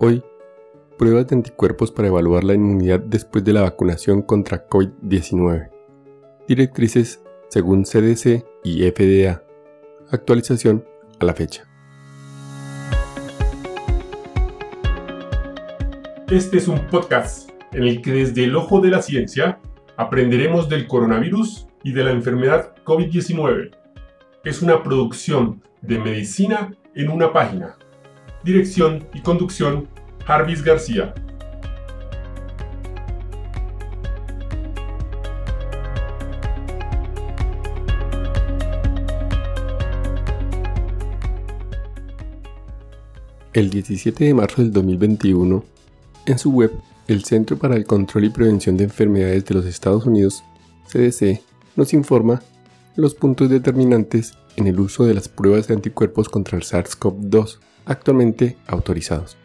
Hoy, pruebas de anticuerpos para evaluar la inmunidad después de la vacunación contra COVID-19. Directrices según CDC y FDA. Actualización a la fecha. Este es un podcast en el que desde el ojo de la ciencia aprenderemos del coronavirus y de la enfermedad COVID-19. Es una producción de medicina en una página. Dirección y conducción, Jarvis García. El 17 de marzo del 2021, en su web, el Centro para el Control y Prevención de Enfermedades de los Estados Unidos, CDC, nos informa los puntos determinantes en el uso de las pruebas de anticuerpos contra el SARS-CoV-2 actualmente autorizados.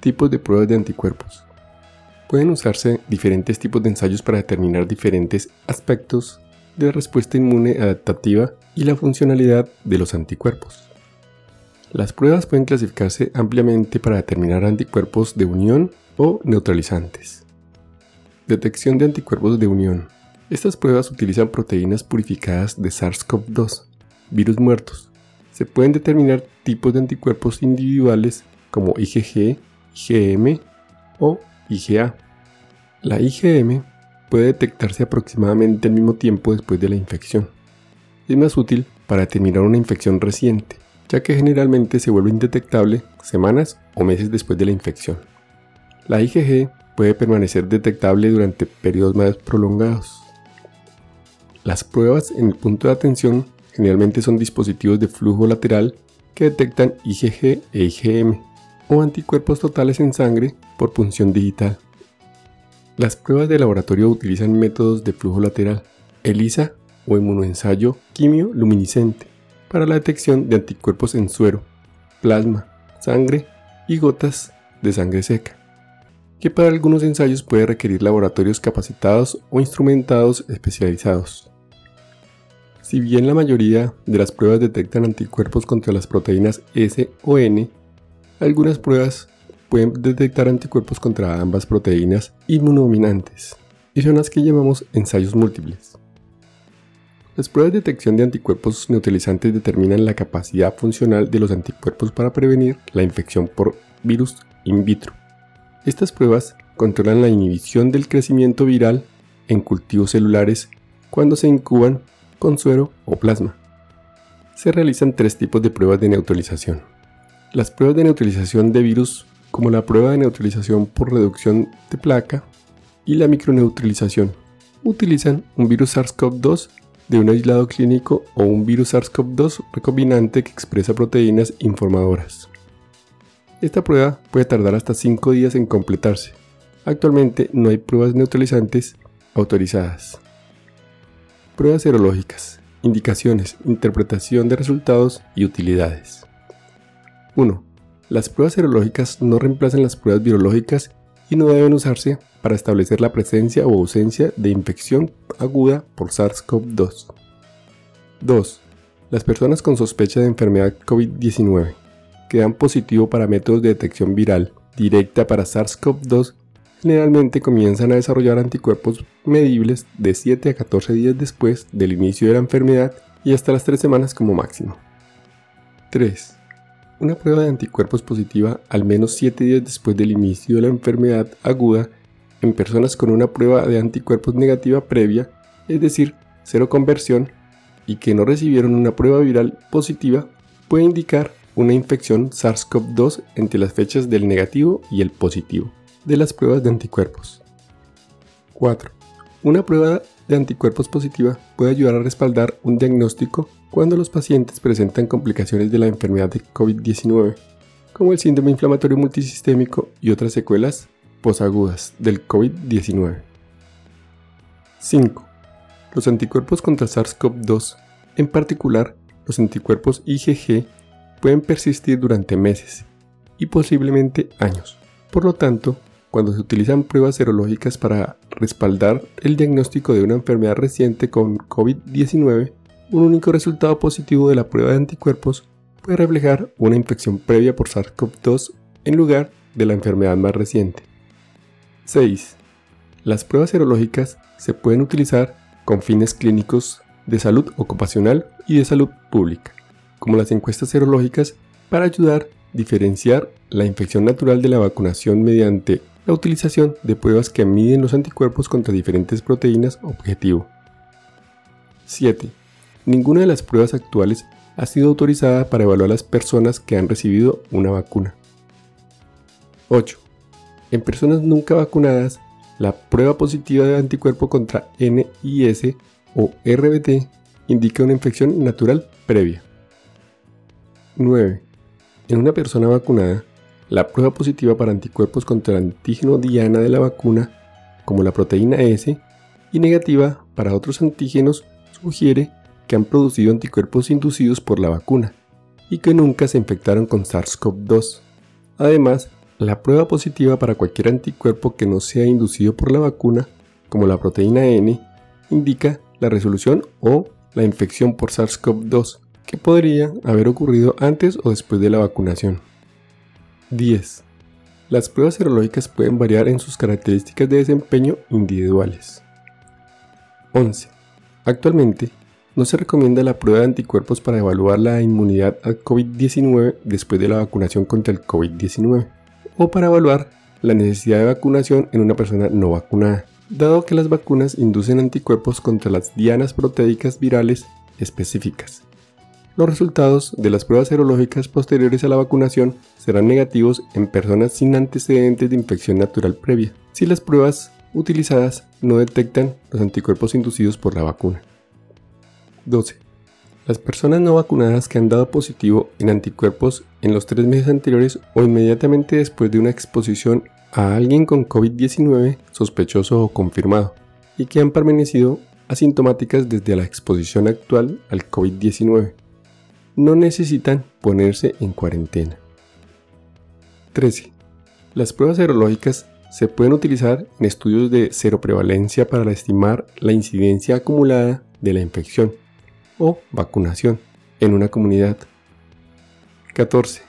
Tipos de pruebas de anticuerpos. Pueden usarse diferentes tipos de ensayos para determinar diferentes aspectos de la respuesta inmune adaptativa y la funcionalidad de los anticuerpos. Las pruebas pueden clasificarse ampliamente para determinar anticuerpos de unión o neutralizantes. Detección de anticuerpos de unión. Estas pruebas utilizan proteínas purificadas de SARS-CoV-2, virus muertos. Se pueden determinar tipos de anticuerpos individuales como IgG, IgM o IgA. La IgM puede detectarse aproximadamente al mismo tiempo después de la infección. Es más útil para determinar una infección reciente, ya que generalmente se vuelve indetectable semanas o meses después de la infección. La IgG puede permanecer detectable durante periodos más prolongados. Las pruebas en el punto de atención generalmente son dispositivos de flujo lateral que detectan IgG e IgM o anticuerpos totales en sangre por punción digital. Las pruebas de laboratorio utilizan métodos de flujo lateral, ELISA o inmunoensayo quimioluminiscente para la detección de anticuerpos en suero, plasma, sangre y gotas de sangre seca, que para algunos ensayos puede requerir laboratorios capacitados o instrumentados especializados. Si bien la mayoría de las pruebas detectan anticuerpos contra las proteínas S o N, algunas pruebas pueden detectar anticuerpos contra ambas proteínas inmunodominantes, y son las que llamamos ensayos múltiples. Las pruebas de detección de anticuerpos neutralizantes determinan la capacidad funcional de los anticuerpos para prevenir la infección por virus in vitro. Estas pruebas controlan la inhibición del crecimiento viral en cultivos celulares cuando se incuban con suero o plasma. Se realizan tres tipos de pruebas de neutralización. Las pruebas de neutralización de virus, como la prueba de neutralización por reducción de placa y la microneutralización, utilizan un virus SARS-CoV-2 de un aislado clínico o un virus SARS-CoV-2 recombinante que expresa proteínas informadoras. Esta prueba puede tardar hasta 5 días en completarse. Actualmente no hay pruebas neutralizantes autorizadas. Pruebas serológicas. Indicaciones, interpretación de resultados y utilidades. 1. Las pruebas serológicas no reemplazan las pruebas virológicas y no deben usarse para establecer la presencia o ausencia de infección aguda por SARS-CoV-2. 2. Las personas con sospecha de enfermedad COVID-19 que dan positivo para métodos de detección viral directa para SARS-CoV-2 generalmente comienzan a desarrollar anticuerpos medibles de 7 a 14 días después del inicio de la enfermedad y hasta las 3 semanas como máximo. 3. Una prueba de anticuerpos positiva al menos 7 días después del inicio de la enfermedad aguda en personas con una prueba de anticuerpos negativa previa, es decir, cero conversión, y que no recibieron una prueba viral positiva, puede indicar una infección SARS-CoV-2 entre las fechas del negativo y el positivo de las pruebas de anticuerpos. 4. Una prueba de anticuerpos positiva puede ayudar a respaldar un diagnóstico cuando los pacientes presentan complicaciones de la enfermedad de COVID-19, como el síndrome inflamatorio multisistémico y otras secuelas posagudas del COVID-19. 5. Los anticuerpos contra SARS-CoV-2, en particular los anticuerpos IgG, pueden persistir durante meses y posiblemente años. Por lo tanto, cuando se utilizan pruebas serológicas para respaldar el diagnóstico de una enfermedad reciente con COVID-19, un único resultado positivo de la prueba de anticuerpos puede reflejar una infección previa por SARS-CoV-2 en lugar de la enfermedad más reciente. 6. Las pruebas serológicas se pueden utilizar con fines clínicos de salud ocupacional y de salud pública, como las encuestas serológicas, para ayudar a diferenciar la infección natural de la vacunación mediante la utilización de pruebas que miden los anticuerpos contra diferentes proteínas objetivo. 7. Ninguna de las pruebas actuales ha sido autorizada para evaluar a las personas que han recibido una vacuna. 8. En personas nunca vacunadas, la prueba positiva de anticuerpo contra NIS o RBT indica una infección natural previa. 9. En una persona vacunada, la prueba positiva para anticuerpos contra el antígeno diana de la vacuna, como la proteína S, y negativa para otros antígenos sugiere que han producido anticuerpos inducidos por la vacuna y que nunca se infectaron con SARS-CoV-2. Además, la prueba positiva para cualquier anticuerpo que no sea inducido por la vacuna, como la proteína N, indica la resolución o la infección por SARS-CoV-2 que podría haber ocurrido antes o después de la vacunación. 10. Las pruebas serológicas pueden variar en sus características de desempeño individuales. 11. Actualmente, no se recomienda la prueba de anticuerpos para evaluar la inmunidad al COVID-19 después de la vacunación contra el COVID-19 o para evaluar la necesidad de vacunación en una persona no vacunada, dado que las vacunas inducen anticuerpos contra las dianas proteicas virales específicas. Los resultados de las pruebas serológicas posteriores a la vacunación serán negativos en personas sin antecedentes de infección natural previa, si las pruebas utilizadas no detectan los anticuerpos inducidos por la vacuna. 12. Las personas no vacunadas que han dado positivo en anticuerpos en los tres meses anteriores o inmediatamente después de una exposición a alguien con COVID-19 sospechoso o confirmado y que han permanecido asintomáticas desde la exposición actual al COVID-19 no necesitan ponerse en cuarentena. 13. Las pruebas serológicas se pueden utilizar en estudios de seroprevalencia para estimar la incidencia acumulada de la infección o vacunación en una comunidad. 14.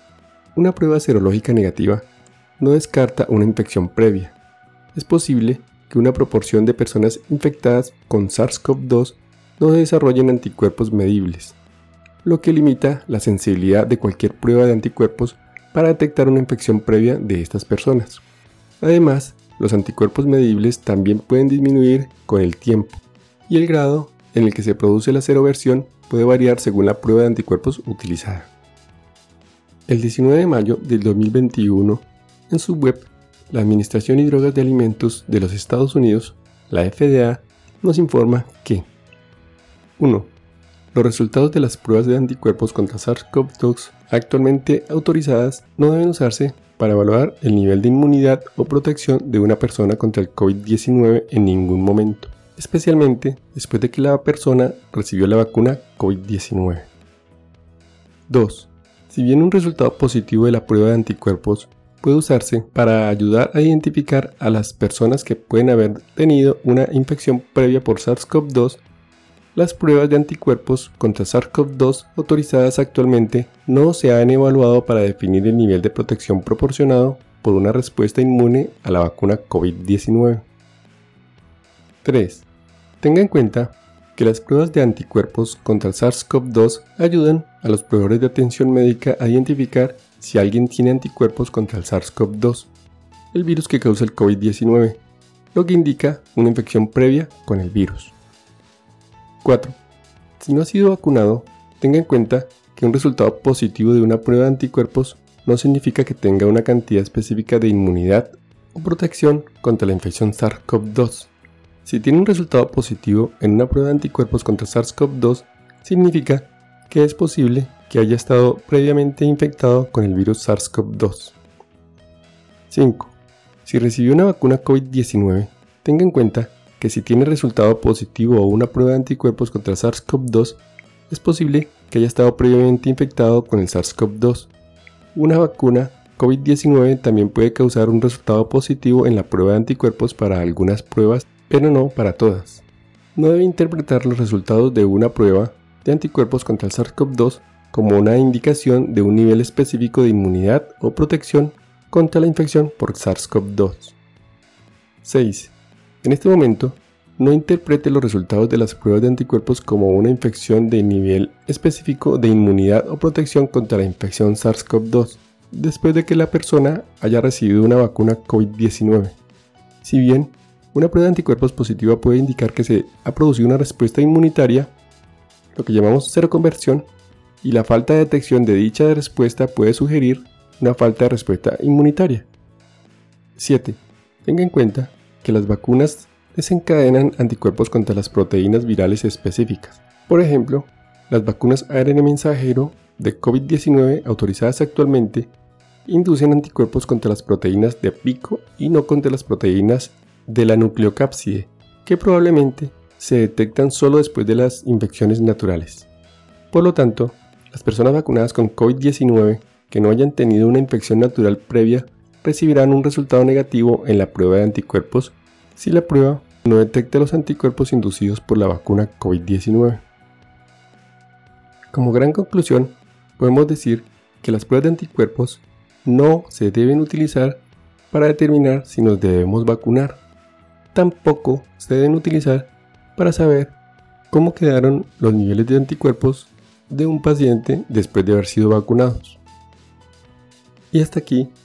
Una prueba serológica negativa no descarta una infección previa. Es posible que una proporción de personas infectadas con SARS-CoV-2 no desarrollen anticuerpos medibles lo que limita la sensibilidad de cualquier prueba de anticuerpos para detectar una infección previa de estas personas. Además, los anticuerpos medibles también pueden disminuir con el tiempo, y el grado en el que se produce la seroversión puede variar según la prueba de anticuerpos utilizada. El 19 de mayo del 2021, en su web, la Administración y Drogas de Alimentos de los Estados Unidos, la FDA, nos informa que 1. Los resultados de las pruebas de anticuerpos contra SARS-CoV-2 actualmente autorizadas no deben usarse para evaluar el nivel de inmunidad o protección de una persona contra el COVID-19 en ningún momento, especialmente después de que la persona recibió la vacuna COVID-19. 2. Si bien un resultado positivo de la prueba de anticuerpos puede usarse para ayudar a identificar a las personas que pueden haber tenido una infección previa por SARS-CoV-2 las pruebas de anticuerpos contra SARS-CoV-2 autorizadas actualmente no se han evaluado para definir el nivel de protección proporcionado por una respuesta inmune a la vacuna COVID-19. 3. Tenga en cuenta que las pruebas de anticuerpos contra SARS-CoV-2 ayudan a los proveedores de atención médica a identificar si alguien tiene anticuerpos contra el SARS-CoV-2, el virus que causa el COVID-19, lo que indica una infección previa con el virus. 4. Si no ha sido vacunado, tenga en cuenta que un resultado positivo de una prueba de anticuerpos no significa que tenga una cantidad específica de inmunidad o protección contra la infección SARS-CoV-2. Si tiene un resultado positivo en una prueba de anticuerpos contra SARS-CoV-2, significa que es posible que haya estado previamente infectado con el virus SARS-CoV-2. 5. Si recibió una vacuna COVID-19, tenga en cuenta que si tiene resultado positivo o una prueba de anticuerpos contra SARS-CoV-2, es posible que haya estado previamente infectado con el SARS-CoV-2. Una vacuna COVID-19 también puede causar un resultado positivo en la prueba de anticuerpos para algunas pruebas, pero no para todas. No debe interpretar los resultados de una prueba de anticuerpos contra el SARS-CoV-2 como una indicación de un nivel específico de inmunidad o protección contra la infección por SARS-CoV-2. 6. En este momento, no interprete los resultados de las pruebas de anticuerpos como una infección de nivel específico de inmunidad o protección contra la infección SARS-CoV-2 después de que la persona haya recibido una vacuna COVID-19. Si bien una prueba de anticuerpos positiva puede indicar que se ha producido una respuesta inmunitaria, lo que llamamos seroconversión, y la falta de detección de dicha respuesta puede sugerir una falta de respuesta inmunitaria. 7. Tenga en cuenta que las vacunas desencadenan anticuerpos contra las proteínas virales específicas. Por ejemplo, las vacunas ARN mensajero de COVID-19 autorizadas actualmente inducen anticuerpos contra las proteínas de pico y no contra las proteínas de la nucleocápside, que probablemente se detectan solo después de las infecciones naturales. Por lo tanto, las personas vacunadas con COVID-19 que no hayan tenido una infección natural previa recibirán un resultado negativo en la prueba de anticuerpos si la prueba no detecta los anticuerpos inducidos por la vacuna COVID-19. Como gran conclusión, podemos decir que las pruebas de anticuerpos no se deben utilizar para determinar si nos debemos vacunar. Tampoco se deben utilizar para saber cómo quedaron los niveles de anticuerpos de un paciente después de haber sido vacunados. Y hasta aquí